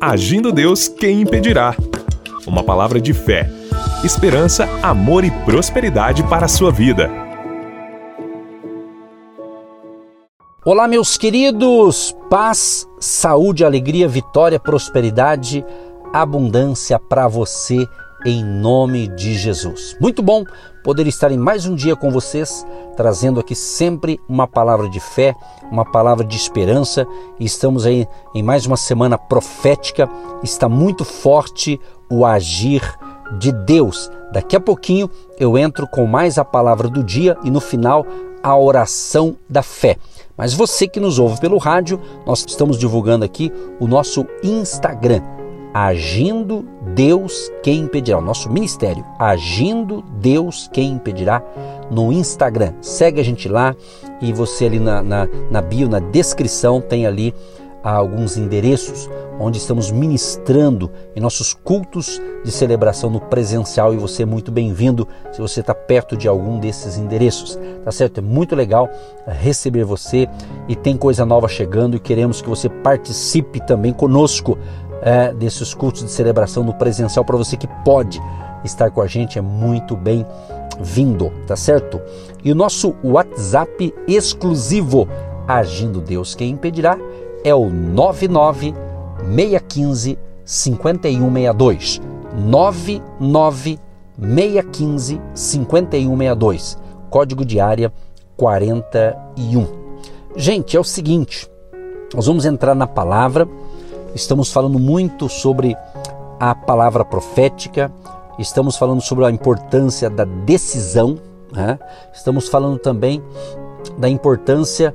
Agindo Deus, quem impedirá? Uma palavra de fé, esperança, amor e prosperidade para a sua vida. Olá, meus queridos! Paz, saúde, alegria, vitória, prosperidade, abundância para você em nome de Jesus. Muito bom poder estar em mais um dia com vocês, trazendo aqui sempre uma palavra de fé, uma palavra de esperança. E estamos aí em mais uma semana profética. Está muito forte o agir de Deus. Daqui a pouquinho eu entro com mais a palavra do dia e no final a oração da fé. Mas você que nos ouve pelo rádio, nós estamos divulgando aqui o nosso Instagram Agindo Deus Quem Impedirá, o nosso ministério, Agindo Deus Quem Impedirá, no Instagram. Segue a gente lá e você ali na, na, na bio, na descrição, tem ali alguns endereços onde estamos ministrando em nossos cultos de celebração no presencial e você é muito bem-vindo se você está perto de algum desses endereços, tá certo? É muito legal receber você e tem coisa nova chegando e queremos que você participe também conosco é, desses cultos de celebração no presencial para você que pode estar com a gente é muito bem vindo, tá certo? E o nosso WhatsApp exclusivo Agindo Deus quem impedirá é o 99 615 5162 99 615 5162 código de área 41. Gente, é o seguinte, nós vamos entrar na palavra Estamos falando muito sobre a palavra profética, estamos falando sobre a importância da decisão, né? estamos falando também da importância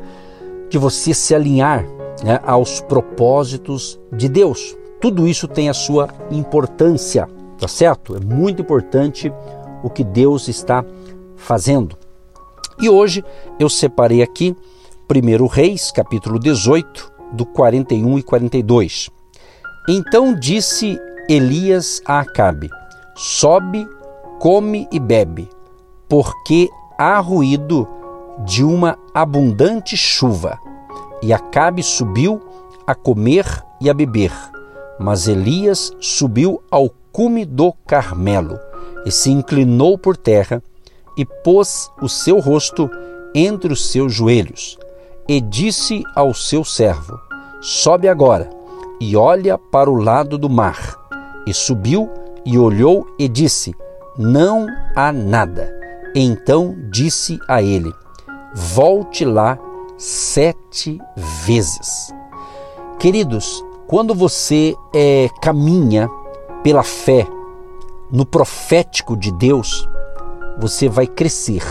de você se alinhar né, aos propósitos de Deus. Tudo isso tem a sua importância, tá certo? É muito importante o que Deus está fazendo. E hoje eu separei aqui 1 Reis, capítulo 18, do 41 e 42. Então disse Elias a Acabe: Sobe, come e bebe, porque há ruído de uma abundante chuva. E Acabe subiu a comer e a beber. Mas Elias subiu ao cume do Carmelo e se inclinou por terra e pôs o seu rosto entre os seus joelhos e disse ao seu servo: Sobe agora e olha para o lado do mar. E subiu e olhou e disse: Não há nada. Então disse a ele: Volte lá sete vezes. Queridos, quando você é, caminha pela fé no profético de Deus, você vai crescer,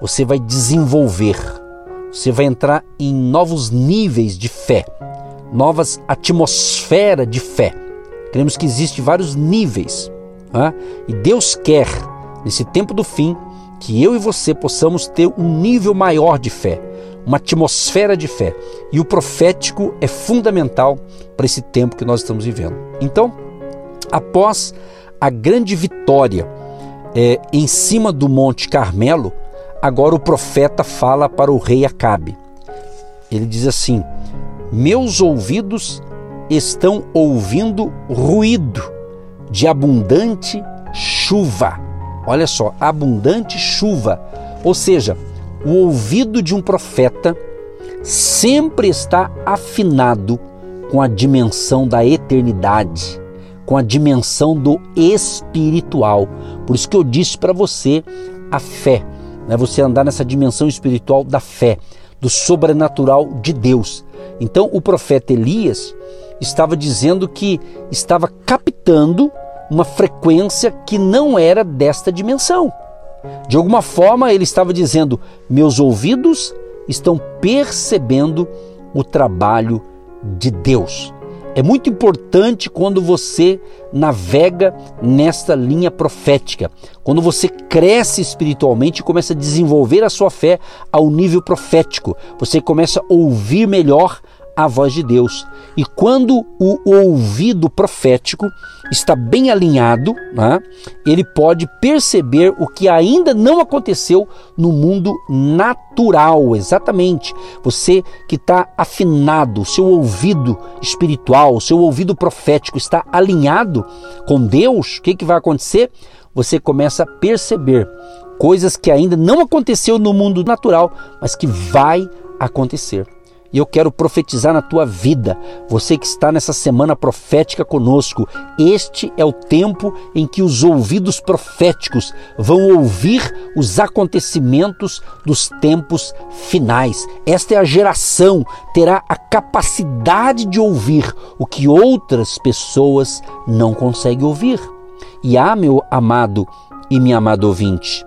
você vai desenvolver você vai entrar em novos níveis de fé, novas atmosferas de fé. Queremos que existem vários níveis. Né? E Deus quer, nesse tempo do fim, que eu e você possamos ter um nível maior de fé, uma atmosfera de fé. E o profético é fundamental para esse tempo que nós estamos vivendo. Então, após a grande vitória é, em cima do Monte Carmelo, Agora o profeta fala para o rei Acabe. Ele diz assim: Meus ouvidos estão ouvindo ruído de abundante chuva. Olha só, abundante chuva. Ou seja, o ouvido de um profeta sempre está afinado com a dimensão da eternidade, com a dimensão do espiritual. Por isso que eu disse para você a fé né? você andar nessa dimensão espiritual da fé, do sobrenatural de Deus. Então o profeta Elias estava dizendo que estava captando uma frequência que não era desta dimensão. De alguma forma ele estava dizendo: meus ouvidos estão percebendo o trabalho de Deus. É muito importante quando você navega nesta linha profética, quando você cresce espiritualmente e começa a desenvolver a sua fé ao nível profético, você começa a ouvir melhor a voz de Deus. E quando o ouvido profético está bem alinhado, né, ele pode perceber o que ainda não aconteceu no mundo natural, exatamente. Você que está afinado, seu ouvido espiritual, seu ouvido profético está alinhado com Deus, o que, que vai acontecer? Você começa a perceber coisas que ainda não aconteceu no mundo natural, mas que vai acontecer. E eu quero profetizar na tua vida, você que está nessa semana profética conosco. Este é o tempo em que os ouvidos proféticos vão ouvir os acontecimentos dos tempos finais. Esta é a geração terá a capacidade de ouvir o que outras pessoas não conseguem ouvir. E ah, meu amado e minha amada ouvinte,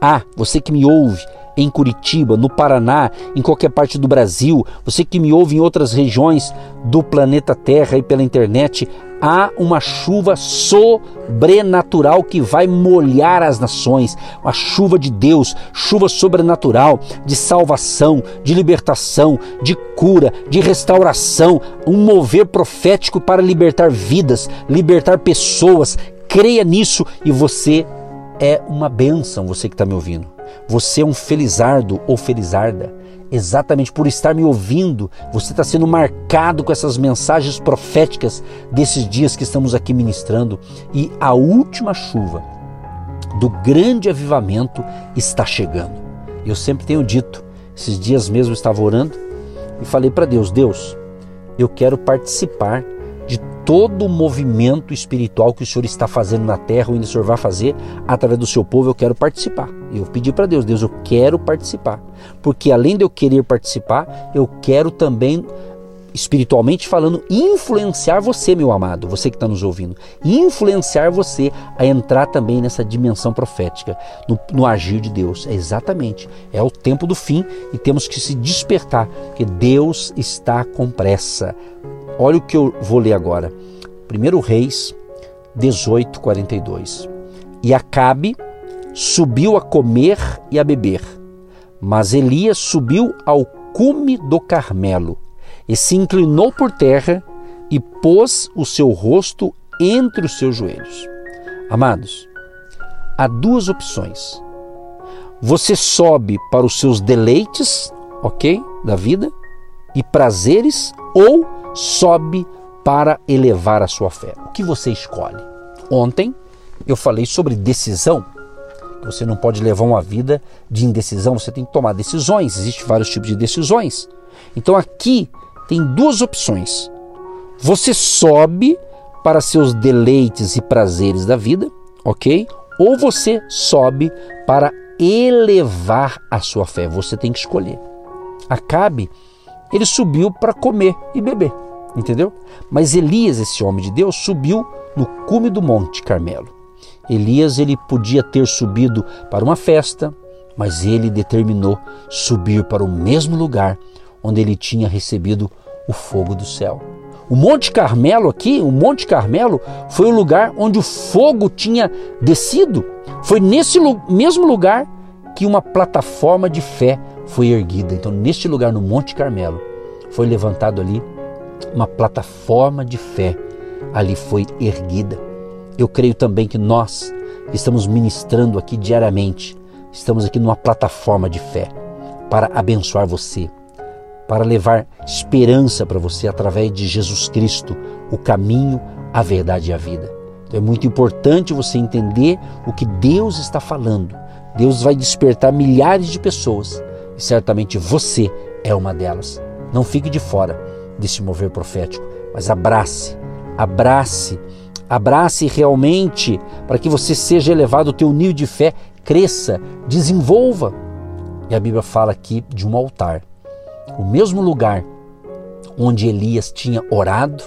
ah, você que me ouve, em Curitiba, no Paraná, em qualquer parte do Brasil, você que me ouve em outras regiões do planeta Terra e pela internet, há uma chuva sobrenatural que vai molhar as nações, a chuva de Deus, chuva sobrenatural de salvação, de libertação, de cura, de restauração, um mover profético para libertar vidas, libertar pessoas. Creia nisso e você é uma bênção, você que está me ouvindo. Você é um felizardo ou felizarda. Exatamente por estar me ouvindo, você está sendo marcado com essas mensagens proféticas desses dias que estamos aqui ministrando. E a última chuva do grande avivamento está chegando. Eu sempre tenho dito, esses dias mesmo eu estava orando e falei para Deus: Deus, eu quero participar de todo o movimento espiritual que o Senhor está fazendo na terra, ou ainda o Senhor vai fazer através do seu povo, eu quero participar. Eu pedi para Deus, Deus, eu quero participar. Porque além de eu querer participar, eu quero também espiritualmente falando, influenciar você, meu amado, você que está nos ouvindo, influenciar você a entrar também nessa dimensão profética, no, no, agir de Deus. É exatamente, é o tempo do fim e temos que se despertar, porque Deus está com pressa. Olha o que eu vou ler agora. 1 Reis 18, 42. E Acabe subiu a comer e a beber, mas Elias subiu ao cume do Carmelo e se inclinou por terra e pôs o seu rosto entre os seus joelhos. Amados, há duas opções. Você sobe para os seus deleites, ok, da vida e prazeres, ou sobe para elevar a sua fé. O que você escolhe? Ontem eu falei sobre decisão. Você não pode levar uma vida de indecisão, você tem que tomar decisões. Existem vários tipos de decisões. Então aqui tem duas opções. Você sobe para seus deleites e prazeres da vida, ok? Ou você sobe para elevar a sua fé. Você tem que escolher. Acabe, ele subiu para comer e beber entendeu? Mas Elias, esse homem de Deus, subiu no cume do Monte Carmelo. Elias ele podia ter subido para uma festa, mas ele determinou subir para o mesmo lugar onde ele tinha recebido o fogo do céu. O Monte Carmelo aqui, o Monte Carmelo foi o lugar onde o fogo tinha descido. Foi nesse mesmo lugar que uma plataforma de fé foi erguida. Então, neste lugar, no Monte Carmelo, foi levantado ali uma plataforma de fé ali foi erguida. Eu creio também que nós que estamos ministrando aqui diariamente, estamos aqui numa plataforma de fé para abençoar você, para levar esperança para você através de Jesus Cristo, o caminho, a verdade e a vida. Então é muito importante você entender o que Deus está falando. Deus vai despertar milhares de pessoas e certamente você é uma delas. Não fique de fora desse mover profético, mas abrace, abrace, abrace realmente para que você seja elevado, o teu nível de fé cresça, desenvolva. E a Bíblia fala aqui de um altar, o mesmo lugar onde Elias tinha orado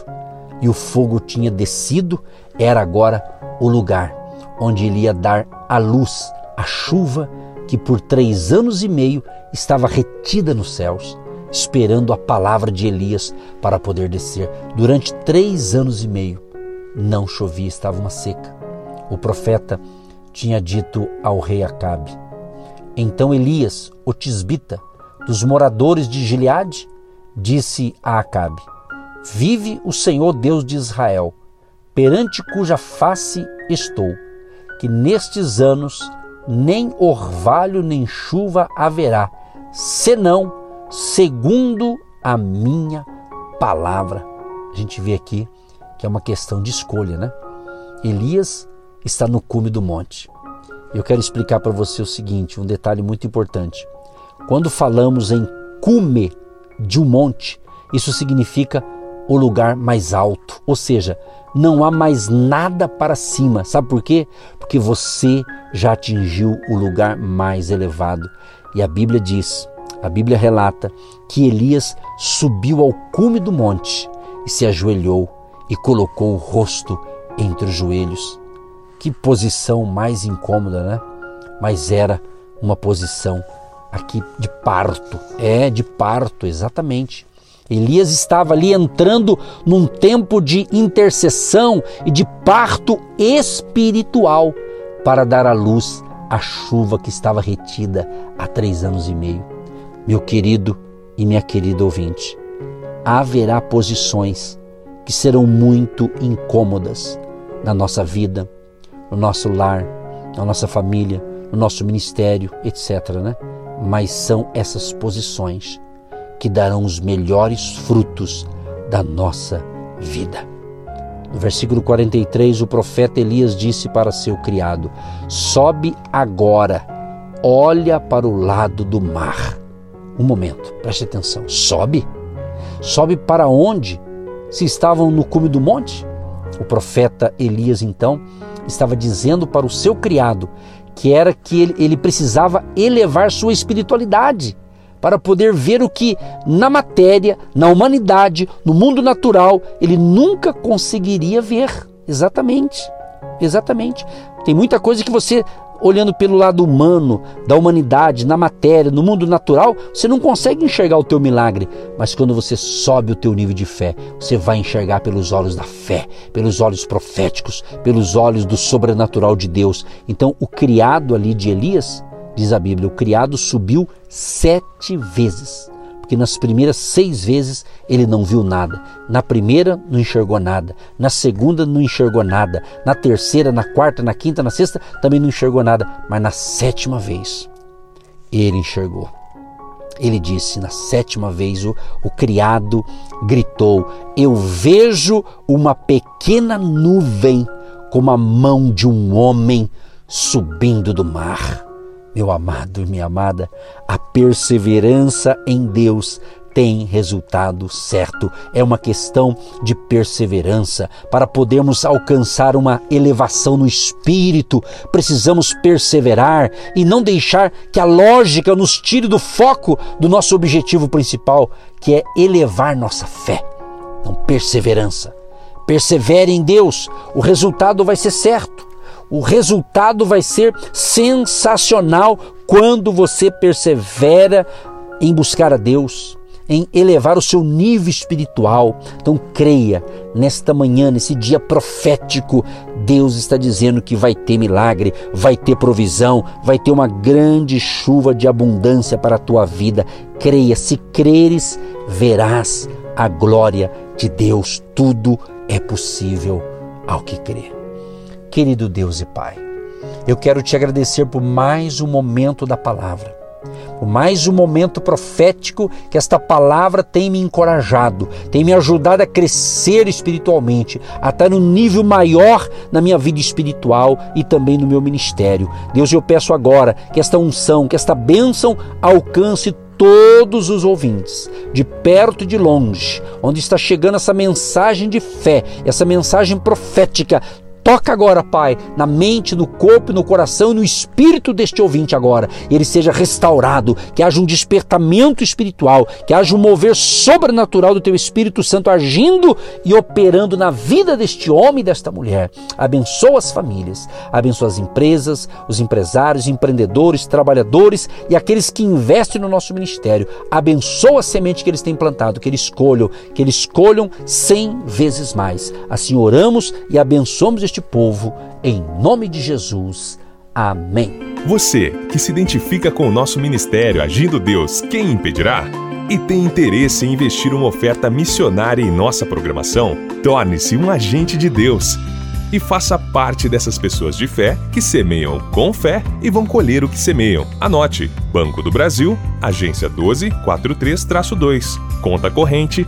e o fogo tinha descido, era agora o lugar onde ele ia dar a luz, a chuva que por três anos e meio estava retida nos céus esperando a palavra de Elias para poder descer. Durante três anos e meio não chovia, estava uma seca. O profeta tinha dito ao rei Acabe. Então Elias, o tisbita, dos moradores de Gileade, disse a Acabe: Vive o Senhor Deus de Israel, perante cuja face estou, que nestes anos nem orvalho nem chuva haverá, senão segundo a minha palavra. A gente vê aqui que é uma questão de escolha, né? Elias está no cume do monte. Eu quero explicar para você o seguinte, um detalhe muito importante. Quando falamos em cume de um monte, isso significa o lugar mais alto, ou seja, não há mais nada para cima. Sabe por quê? Porque você já atingiu o lugar mais elevado. E a Bíblia diz, a Bíblia relata que Elias subiu ao cume do monte e se ajoelhou e colocou o rosto entre os joelhos. Que posição mais incômoda, né? Mas era uma posição aqui de parto. É, de parto, exatamente. Elias estava ali entrando num tempo de intercessão e de parto espiritual para dar à luz a chuva que estava retida há três anos e meio. Meu querido e minha querida ouvinte, haverá posições que serão muito incômodas na nossa vida, no nosso lar, na nossa família, no nosso ministério, etc. Né? Mas são essas posições que darão os melhores frutos da nossa vida. No versículo 43, o profeta Elias disse para seu criado: Sobe agora, olha para o lado do mar. Um momento, preste atenção. Sobe? Sobe para onde? Se estavam no cume do monte? O profeta Elias, então, estava dizendo para o seu criado que era que ele, ele precisava elevar sua espiritualidade para poder ver o que na matéria, na humanidade, no mundo natural, ele nunca conseguiria ver. Exatamente. Exatamente. Tem muita coisa que você olhando pelo lado humano, da humanidade, na matéria, no mundo natural, você não consegue enxergar o teu milagre, mas quando você sobe o teu nível de fé, você vai enxergar pelos olhos da fé, pelos olhos proféticos, pelos olhos do sobrenatural de Deus. Então, o criado ali de Elias diz a Bíblia, o criado subiu sete vezes. Porque nas primeiras seis vezes ele não viu nada. Na primeira não enxergou nada. Na segunda não enxergou nada. Na terceira, na quarta, na quinta, na sexta também não enxergou nada. Mas na sétima vez ele enxergou. Ele disse, na sétima vez, o, o criado gritou: Eu vejo uma pequena nuvem como a mão de um homem subindo do mar. Meu amado e minha amada, a perseverança em Deus tem resultado certo. É uma questão de perseverança. Para podermos alcançar uma elevação no espírito, precisamos perseverar e não deixar que a lógica nos tire do foco do nosso objetivo principal, que é elevar nossa fé. Então, perseverança. Persevere em Deus, o resultado vai ser certo. O resultado vai ser sensacional quando você persevera em buscar a Deus, em elevar o seu nível espiritual. Então creia, nesta manhã, nesse dia profético, Deus está dizendo que vai ter milagre, vai ter provisão, vai ter uma grande chuva de abundância para a tua vida. Creia, se creres, verás a glória de Deus. Tudo é possível ao que crer. Querido Deus e Pai, eu quero te agradecer por mais um momento da palavra, por mais um momento profético que esta palavra tem me encorajado, tem me ajudado a crescer espiritualmente, a estar no nível maior na minha vida espiritual e também no meu ministério. Deus, eu peço agora que esta unção, que esta bênção alcance todos os ouvintes, de perto e de longe, onde está chegando essa mensagem de fé, essa mensagem profética Toca agora, Pai, na mente, no corpo, no coração e no espírito deste ouvinte agora. E ele seja restaurado, que haja um despertamento espiritual, que haja um mover sobrenatural do teu Espírito Santo agindo e operando na vida deste homem e desta mulher. Abençoa as famílias, abençoa as empresas, os empresários, empreendedores, trabalhadores e aqueles que investem no nosso ministério. Abençoa a semente que eles têm plantado, que eles escolham, que eles escolham cem vezes mais. Assim oramos e abençoamos povo, em nome de Jesus. Amém. Você que se identifica com o nosso ministério Agindo Deus, quem impedirá? e tem interesse em investir uma oferta missionária em nossa programação, torne-se um agente de Deus e faça parte dessas pessoas de fé que semeiam com fé e vão colher o que semeiam. Anote: Banco do Brasil, agência 1243-2, conta corrente